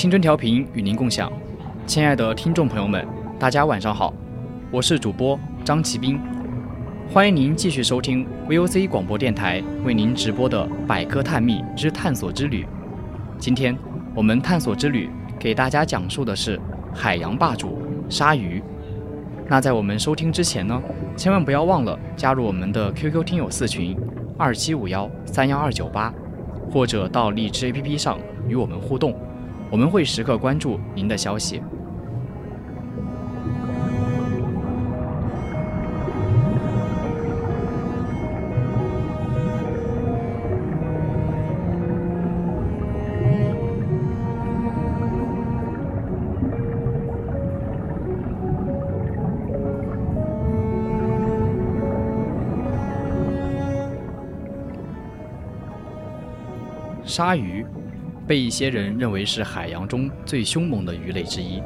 青春调频与您共享，亲爱的听众朋友们，大家晚上好，我是主播张奇斌，欢迎您继续收听 VOC 广播电台为您直播的《百科探秘之探索之旅》。今天我们探索之旅给大家讲述的是海洋霸主鲨鱼。那在我们收听之前呢，千万不要忘了加入我们的 QQ 听友四群二七五幺三幺二九八，或者到荔枝 APP 上与我们互动。我们会时刻关注您的消息。鲨鱼。被一些人认为是海洋中最凶猛的鱼类之一，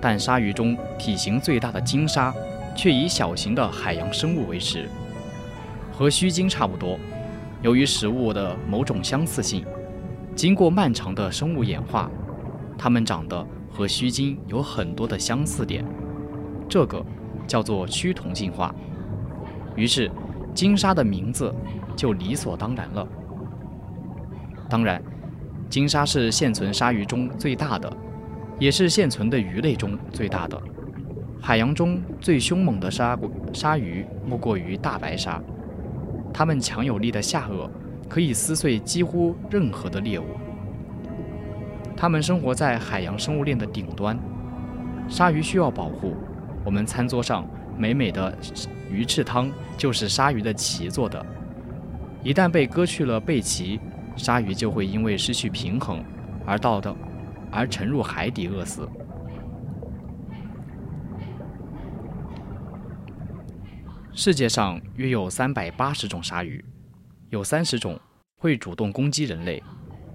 但鲨鱼中体型最大的鲸鲨，却以小型的海洋生物为食，和须鲸差不多。由于食物的某种相似性，经过漫长的生物演化，它们长得和须鲸有很多的相似点，这个叫做趋同进化。于是，鲸鲨的名字就理所当然了。当然。鲸鲨是现存鲨鱼中最大的，也是现存的鱼类中最大的。海洋中最凶猛的鲨鲨鱼莫过于大白鲨，它们强有力的下颚可以撕碎几乎任何的猎物。它们生活在海洋生物链的顶端，鲨鱼需要保护。我们餐桌上美美的鱼翅汤就是鲨鱼的鳍做的，一旦被割去了背鳍。鲨鱼就会因为失去平衡而到的，而沉入海底饿死。世界上约有三百八十种鲨鱼，有三十种会主动攻击人类，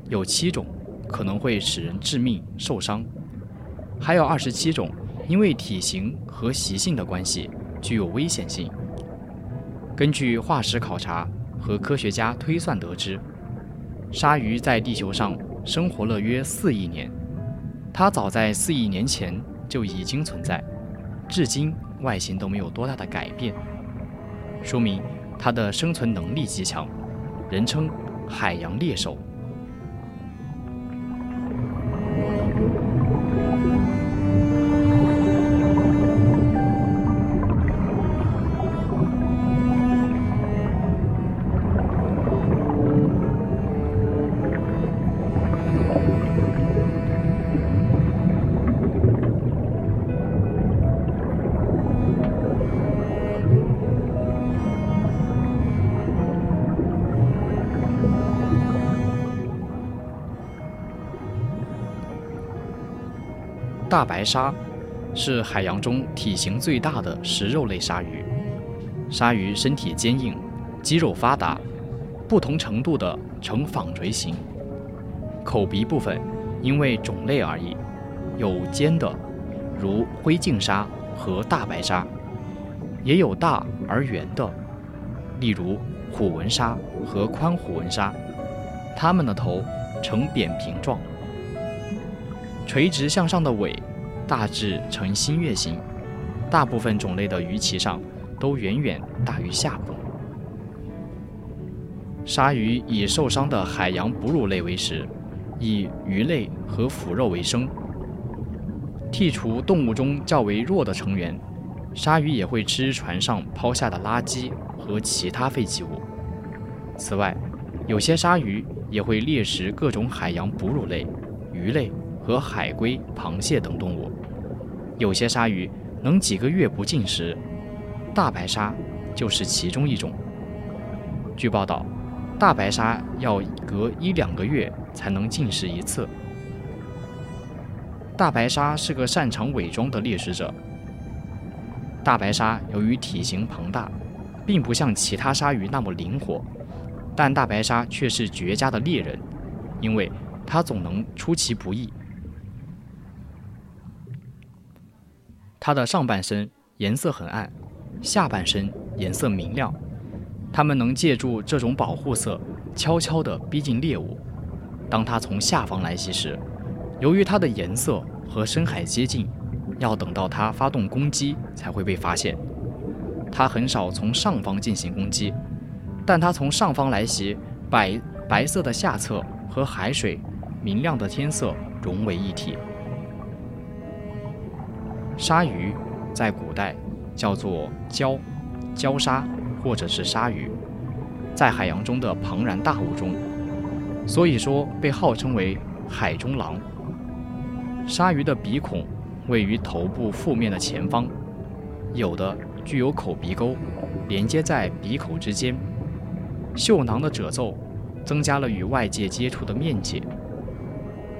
有七种可能会使人致命受伤，还有二十七种因为体型和习性的关系具有危险性。根据化石考察和科学家推算得知。鲨鱼在地球上生活了约四亿年，它早在四亿年前就已经存在，至今外形都没有多大的改变，说明它的生存能力极强，人称海洋猎手。大白鲨是海洋中体型最大的食肉类鲨鱼。鲨鱼身体坚硬，肌肉发达，不同程度的呈纺锤形。口鼻部分因为种类而异，有尖的，如灰颈鲨和大白鲨；也有大而圆的，例如虎纹鲨和宽虎纹鲨。它们的头呈扁平状。垂直向上的尾，大致呈新月形。大部分种类的鱼鳍上都远远大于下部。鲨鱼以受伤的海洋哺乳类为食，以鱼类和腐肉为生。剔除动物中较为弱的成员，鲨鱼也会吃船上抛下的垃圾和其他废弃物。此外，有些鲨鱼也会猎食各种海洋哺乳类、鱼类和海龟、螃蟹等动物。有些鲨鱼能几个月不进食，大白鲨就是其中一种。据报道，大白鲨要隔一两个月才能进食一次。大白鲨是个擅长伪装的猎食者。大白鲨由于体型庞大，并不像其他鲨鱼那么灵活，但大白鲨却是绝佳的猎人，因为它总能出其不意。它的上半身颜色很暗，下半身颜色明亮。它们能借助这种保护色，悄悄地逼近猎物。当它从下方来袭时，由于它的颜色和深海接近，要等到它发动攻击才会被发现。它很少从上方进行攻击，但它从上方来袭，白白色的下侧和海水明亮的天色融为一体。鲨鱼在古代叫做礁、礁鲨或者是鲨鱼，在海洋中的庞然大物中，所以说被号称为海中狼。鲨鱼的鼻孔位于头部腹面的前方，有的具有口鼻沟，连接在鼻口之间。嗅囊的褶皱增加了与外界接触的面积。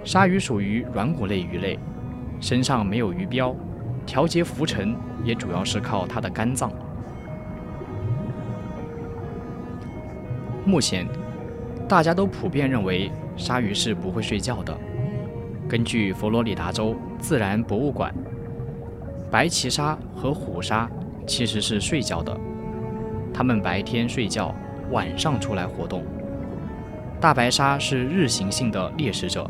鲨鱼属于软骨类鱼类，身上没有鱼标，调节浮沉也主要是靠它的肝脏。目前，大家都普遍认为鲨鱼是不会睡觉的。根据佛罗里达州自然博物馆，白鳍鲨和虎鲨其实是睡觉的，它们白天睡觉，晚上出来活动。大白鲨是日行性的猎食者，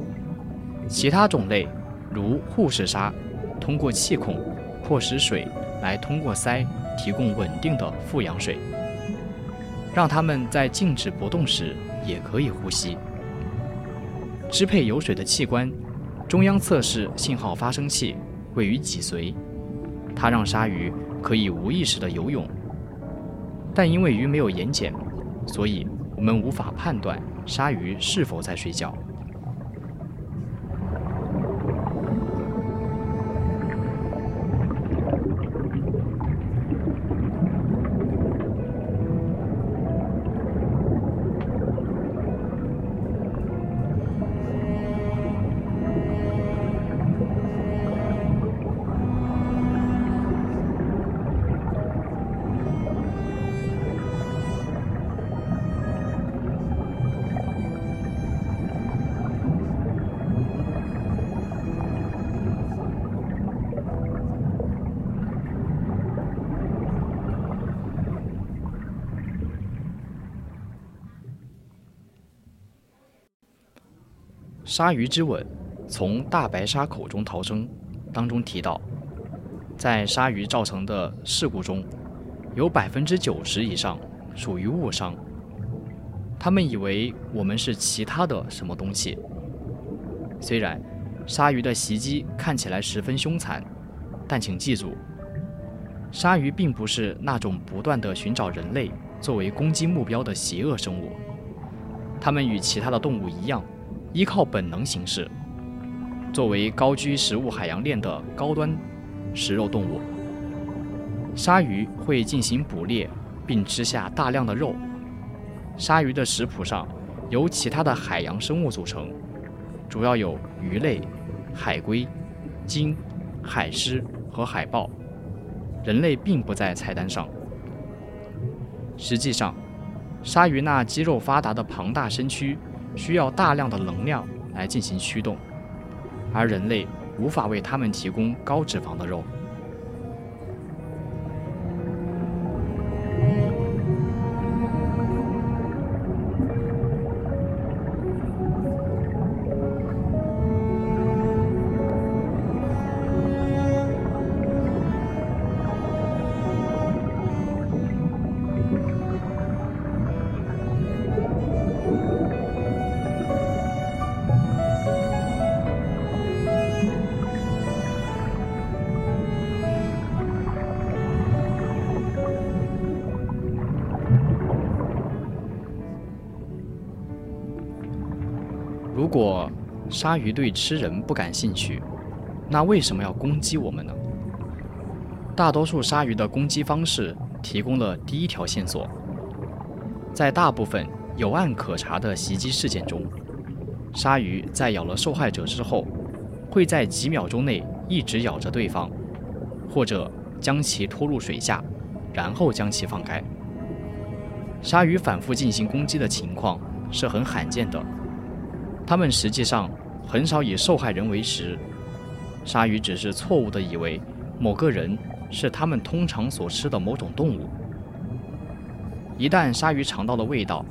其他种类如护士鲨，通过气孔迫使水来通过鳃提供稳定的富氧水，让它们在静止不动时也可以呼吸。支配有水的器官。中央测试信号发生器位于脊髓，它让鲨鱼可以无意识地游泳。但因为鱼没有眼睑，所以我们无法判断鲨鱼是否在睡觉。鲨鱼之吻从大白鲨口中逃生，当中提到，在鲨鱼造成的事故中，有百分之九十以上属于误伤。他们以为我们是其他的什么东西。虽然鲨鱼的袭击看起来十分凶残，但请记住，鲨鱼并不是那种不断的寻找人类作为攻击目标的邪恶生物。它们与其他的动物一样。依靠本能行事。作为高居食物海洋链的高端食肉动物，鲨鱼会进行捕猎，并吃下大量的肉。鲨鱼的食谱上由其他的海洋生物组成，主要有鱼类、海龟、鲸、海狮和海豹。人类并不在菜单上。实际上，鲨鱼那肌肉发达的庞大身躯。需要大量的能量来进行驱动，而人类无法为它们提供高脂肪的肉。如果鲨鱼对吃人不感兴趣，那为什么要攻击我们呢？大多数鲨鱼的攻击方式提供了第一条线索。在大部分有案可查的袭击事件中，鲨鱼在咬了受害者之后，会在几秒钟内一直咬着对方，或者将其拖入水下，然后将其放开。鲨鱼反复进行攻击的情况是很罕见的，它们实际上很少以受害人为食。鲨鱼只是错误地以为某个人是它们通常所吃的某种动物。一旦鲨鱼尝到了味道，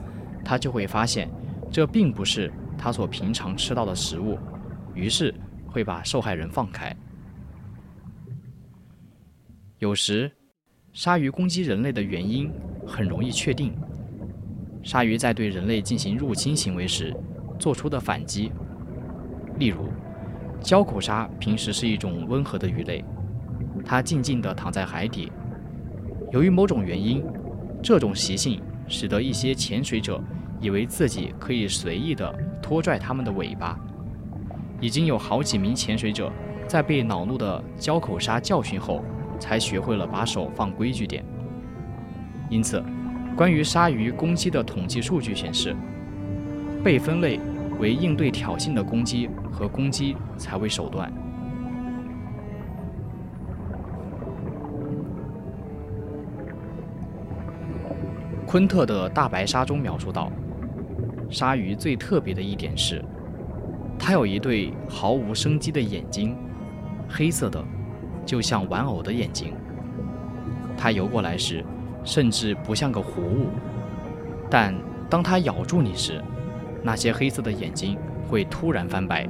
它就会发现这并不是它所平常吃到的食物，于是会把受害人放开。有时，鲨鱼攻击人类的原因很容易确定。鲨鱼在对人类进行入侵行为时做出的反击，例如，礁口鲨平时是一种温和的鱼类，它静静地躺在海底。由于某种原因，这种习性使得一些潜水者以为自己可以随意地拖拽它们的尾巴。已经有好几名潜水者在被恼怒的礁口鲨教训后，才学会了把手放规矩点。因此，关于鲨鱼攻击的统计数据显示，被分类为应对挑衅的攻击和攻击才为手段。昆特的大白鲨中描述到，鲨鱼最特别的一点是，它有一对毫无生机的眼睛，黑色的，就像玩偶的眼睛。它游过来时，甚至不像个活物，但当它咬住你时，那些黑色的眼睛会突然翻白，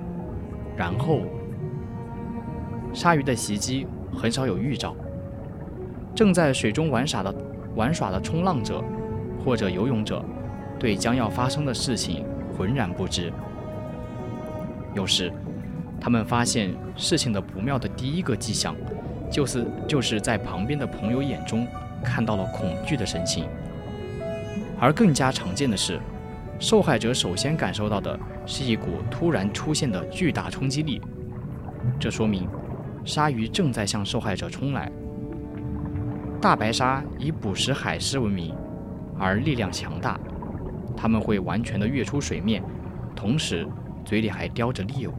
然后，鲨鱼的袭击很少有预兆。正在水中玩耍的玩耍的冲浪者。或者游泳者对将要发生的事情浑然不知。有时，他们发现事情的不妙的第一个迹象，就是就是在旁边的朋友眼中看到了恐惧的神情。而更加常见的是，受害者首先感受到的是一股突然出现的巨大冲击力，这说明鲨鱼正在向受害者冲来。大白鲨以捕食海狮闻名。而力量强大，它们会完全的跃出水面，同时嘴里还叼着猎物。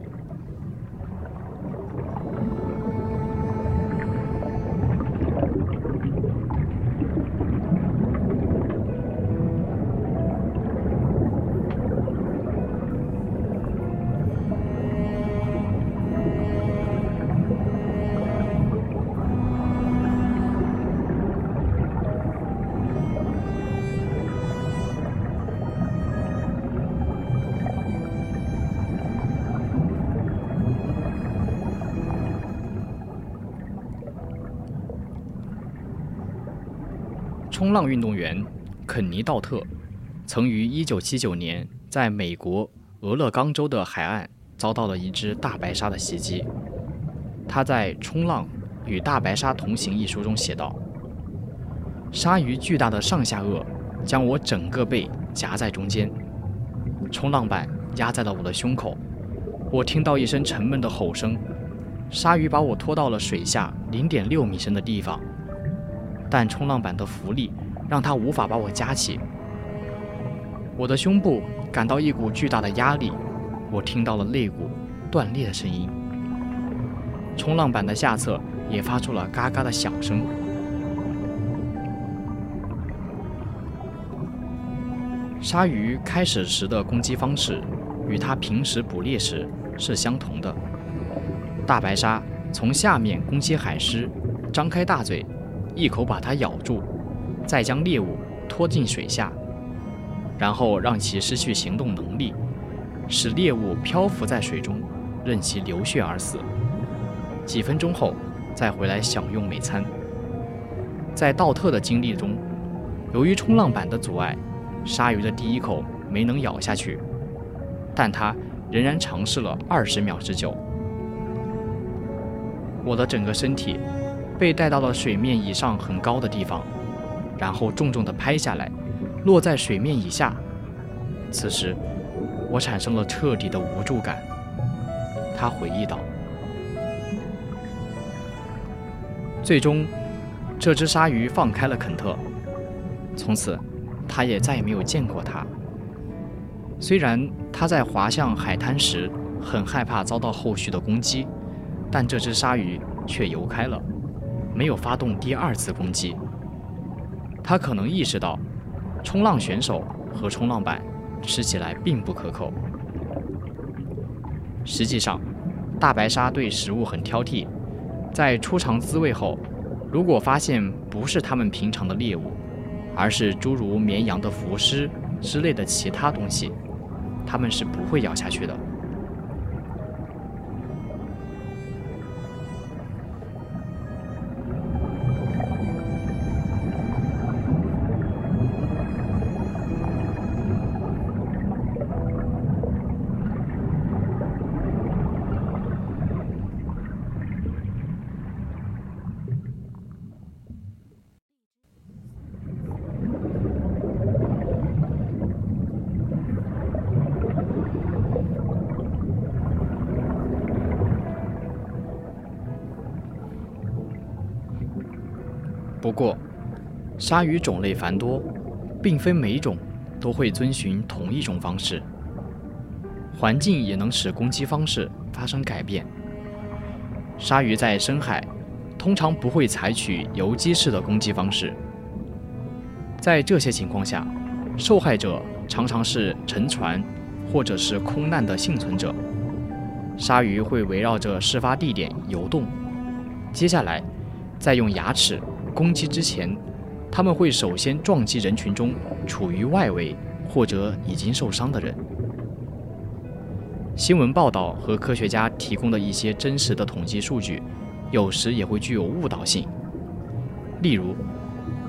冲浪运动员肯尼·道特曾于1979年在美国俄勒冈州的海岸遭到了一只大白鲨的袭击。他在《冲浪与大白鲨同行》一书中写道：“鲨鱼巨大的上下颚将我整个背夹在中间，冲浪板压在了我的胸口。我听到一声沉闷的吼声，鲨鱼把我拖到了水下0.6米深的地方。”但冲浪板的浮力让它无法把我夹起。我的胸部感到一股巨大的压力，我听到了肋骨断裂的声音。冲浪板的下侧也发出了嘎嘎的响声。鲨鱼开始时的攻击方式与它平时捕猎时是相同的。大白鲨从下面攻击海狮，张开大嘴。一口把它咬住，再将猎物拖进水下，然后让其失去行动能力，使猎物漂浮在水中，任其流血而死。几分钟后，再回来享用美餐。在道特的经历中，由于冲浪板的阻碍，鲨鱼的第一口没能咬下去，但他仍然尝试了二十秒之久。我的整个身体。被带到了水面以上很高的地方，然后重重地拍下来，落在水面以下。此时，我产生了彻底的无助感。他回忆道。最终，这只鲨鱼放开了肯特，从此，他也再也没有见过它。虽然他在滑向海滩时很害怕遭到后续的攻击，但这只鲨鱼却游开了，没有发动第二次攻击。他可能意识到，冲浪选手和冲浪板吃起来并不可口。实际上，大白鲨对食物很挑剔。在初尝滋味后，如果发现不是它们平常的猎物，而是诸如绵羊的浮尸之类的其他东西，它们是不会咬下去的。鲨鱼种类繁多，并非每种都会遵循同一种方式。环境也能使攻击方式发生改变。鲨鱼在深海通常不会采取游击式的攻击方式。在这些情况下，受害者常常是沉船或者是空难的幸存者。鲨鱼会围绕着事发地点游动，接下来再用牙齿。攻击之前，他们会首先撞击人群中处于外围或者已经受伤的人。新闻报道和科学家提供的一些真实的统计数据，有时也会具有误导性。例如，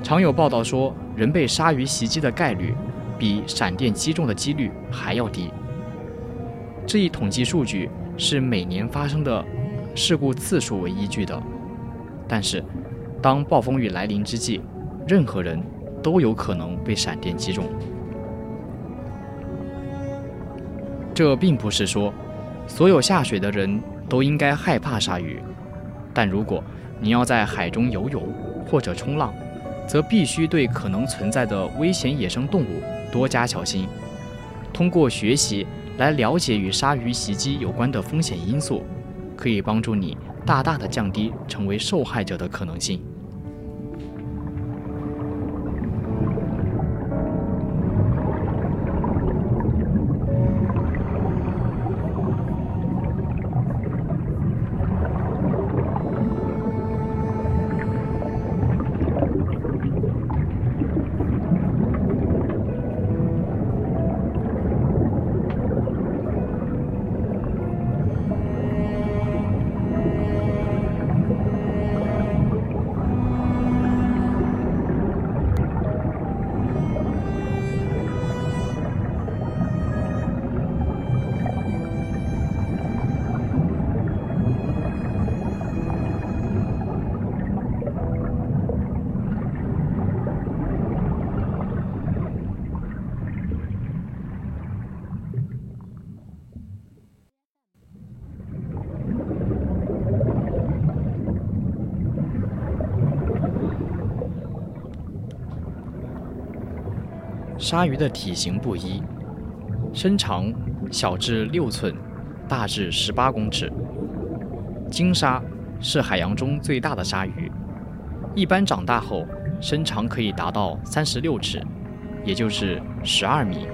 常有报道说人被鲨鱼袭击的概率比闪电击中的几率还要低。这一统计数据是每年发生的事故次数为依据的，但是。当暴风雨来临之际，任何人都有可能被闪电击中。这并不是说所有下水的人都应该害怕鲨鱼，但如果你要在海中游泳或者冲浪，则必须对可能存在的危险野生动物多加小心。通过学习来了解与鲨鱼袭击有关的风险因素，可以帮助你大大的降低成为受害者的可能性。鲨鱼的体型不一，身长小至六寸，大至十八公尺。鲸鲨是海洋中最大的鲨鱼，一般长大后身长可以达到三十六尺，也就是十二米。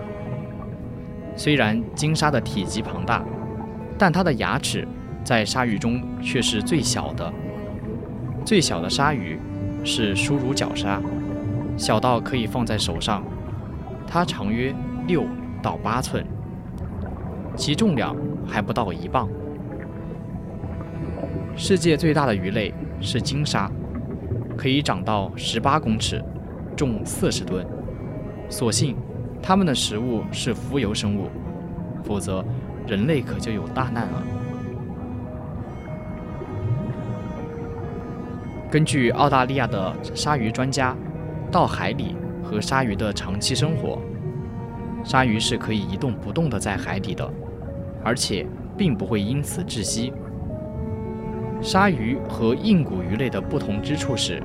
虽然鲸鲨的体积庞大，但它的牙齿在鲨鱼中却是最小的。最小的鲨鱼是侏儒角鲨，小到可以放在手上。它长约六到八寸，其重量还不到一磅。世界最大的鱼类是鲸鲨，可以长到十八公尺，重四十吨。所幸，它们的食物是浮游生物，否则人类可就有大难了。根据澳大利亚的鲨鱼专家，到海里。和鲨鱼的长期生活，鲨鱼是可以一动不动地在海底的，而且并不会因此窒息。鲨鱼和硬骨鱼类的不同之处是，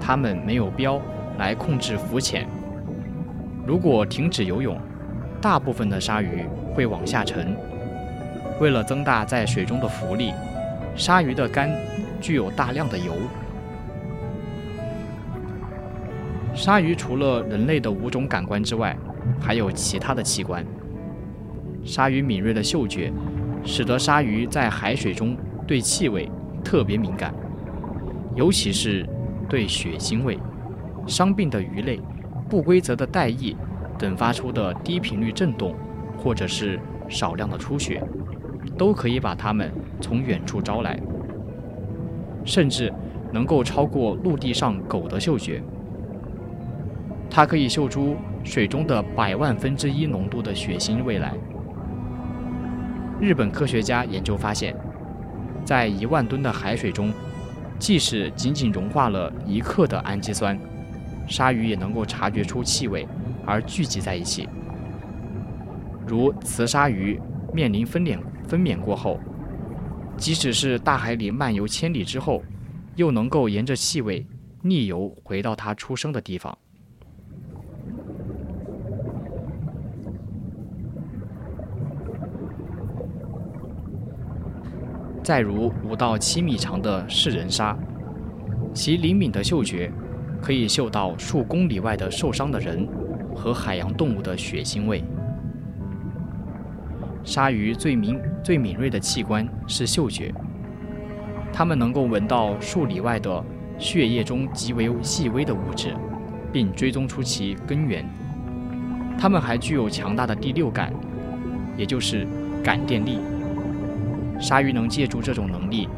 它们没有标来控制浮潜。如果停止游泳，大部分的鲨鱼会往下沉。为了增大在水中的浮力，鲨鱼的肝具有大量的油。鲨鱼除了人类的五种感官之外，还有其他的器官。鲨鱼敏锐的嗅觉，使得鲨鱼在海水中对气味特别敏感，尤其是对血腥味、伤病的鱼类、不规则的带翼等发出的低频率震动，或者是少量的出血，都可以把它们从远处招来，甚至能够超过陆地上狗的嗅觉。它可以嗅出水中的百万分之一浓度的血腥味来。日本科学家研究发现，在一万吨的海水中，即使仅仅融化了一克的氨基酸，鲨鱼也能够察觉出气味而聚集在一起。如雌鲨鱼面临分娩分娩过后，即使是大海里漫游千里之后，又能够沿着气味逆游回到它出生的地方。再如五到七米长的噬人鲨，其灵敏的嗅觉可以嗅到数公里外的受伤的人和海洋动物的血腥味。鲨鱼最敏最敏锐的器官是嗅觉，它们能够闻到数里外的血液中极为细微的物质，并追踪出其根源。它们还具有强大的第六感，也就是感电力。鲨鱼能借助这种能力，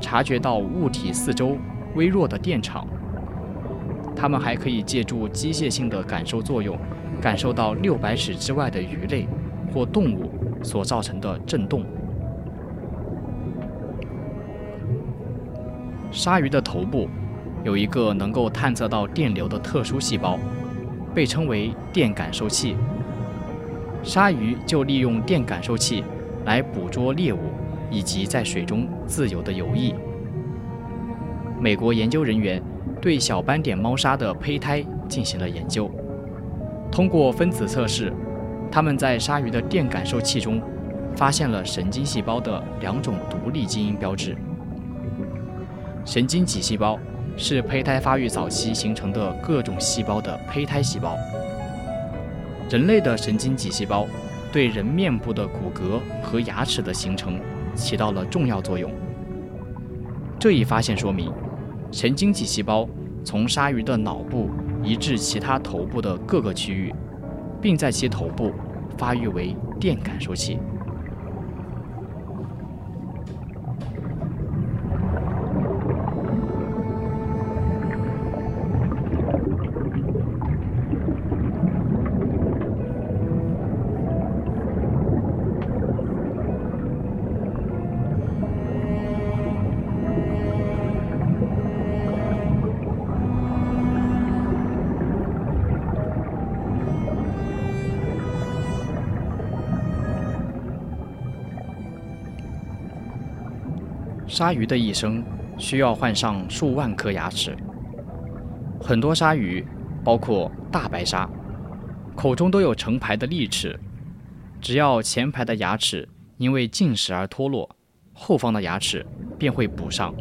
察觉到物体四周微弱的电场。它们还可以借助机械性的感受作用，感受到六百尺之外的鱼类或动物所造成的震动。鲨鱼的头部有一个能够探测到电流的特殊细胞，被称为电感受器。鲨鱼就利用电感受器来捕捉猎物。以及在水中自由的游弋。美国研究人员对小斑点猫鲨的胚胎进行了研究，通过分子测试，他们在鲨鱼的电感受器中发现了神经细胞的两种独立基因标志。神经脊细胞是胚胎发育早期形成的各种细胞的胚胎细胞。人类的神经脊细胞对人面部的骨骼和牙齿的形成。起到了重要作用。这一发现说明，神经脊细胞从鲨鱼的脑部移至其他头部的各个区域，并在其头部发育为电感受器。鲨鱼的一生需要换上数万颗牙齿。很多鲨鱼，包括大白鲨，口中都有成排的利齿。只要前排的牙齿因为进食而脱落，后方的牙齿便会补上。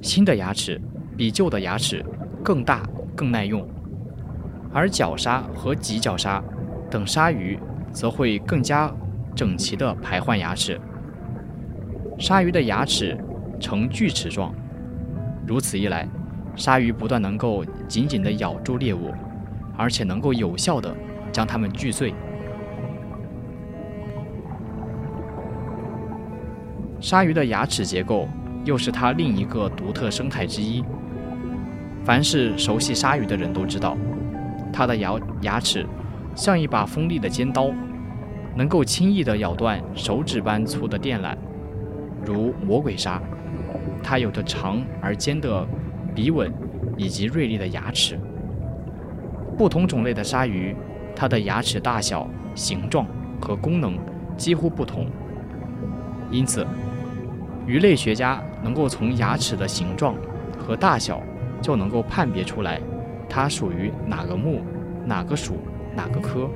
新的牙齿比旧的牙齿更大、更耐用。而角鲨和棘角鲨等鲨鱼则会更加整齐地排换牙齿。鲨鱼的牙齿呈锯齿状，如此一来，鲨鱼不但能够紧紧地咬住猎物，而且能够有效地将它们锯碎。鲨鱼的牙齿结构又是它另一个独特生态之一。凡是熟悉鲨鱼的人都知道，它的牙牙齿像一把锋利的尖刀，能够轻易地咬断手指般粗的电缆。如魔鬼鲨，它有着长而尖的鼻吻以及锐利的牙齿。不同种类的鲨鱼它的牙齿大小、形状和功能几乎不同，因此，鱼类学家能够从牙齿的形状和大小就能够判别出来，它属于哪个目、哪个属、哪个科。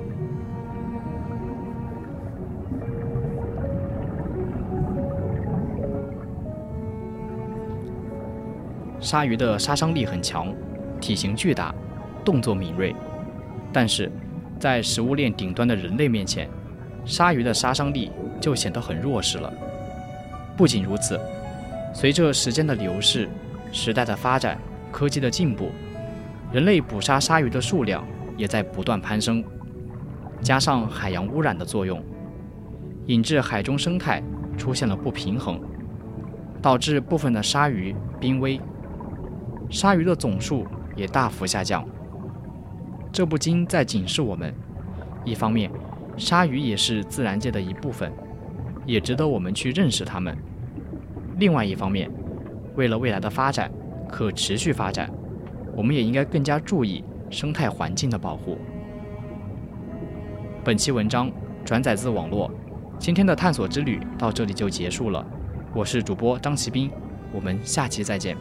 鲨鱼的杀伤力很强，体型巨大，动作敏锐，但是，在食物链顶端的人类面前，鲨鱼的杀伤力就显得很弱势了。不仅如此，随着时间的流逝、时代的发展、科技的进步，人类捕杀鲨鱼的数量也在不断攀升。加上海洋污染的作用，引致海中生态出现了不平衡，导致部分的鲨鱼濒危。鲨鱼的总数也大幅下降，这不禁在警示我们：一方面，鲨鱼也是自然界的一部分，也值得我们去认识它们；另外一方面，为了未来的发展、可持续发展，我们也应该更加注意生态环境的保护。本期文章转载自网络，今天的探索之旅到这里就结束了。我是主播张奇斌，我们下期再见。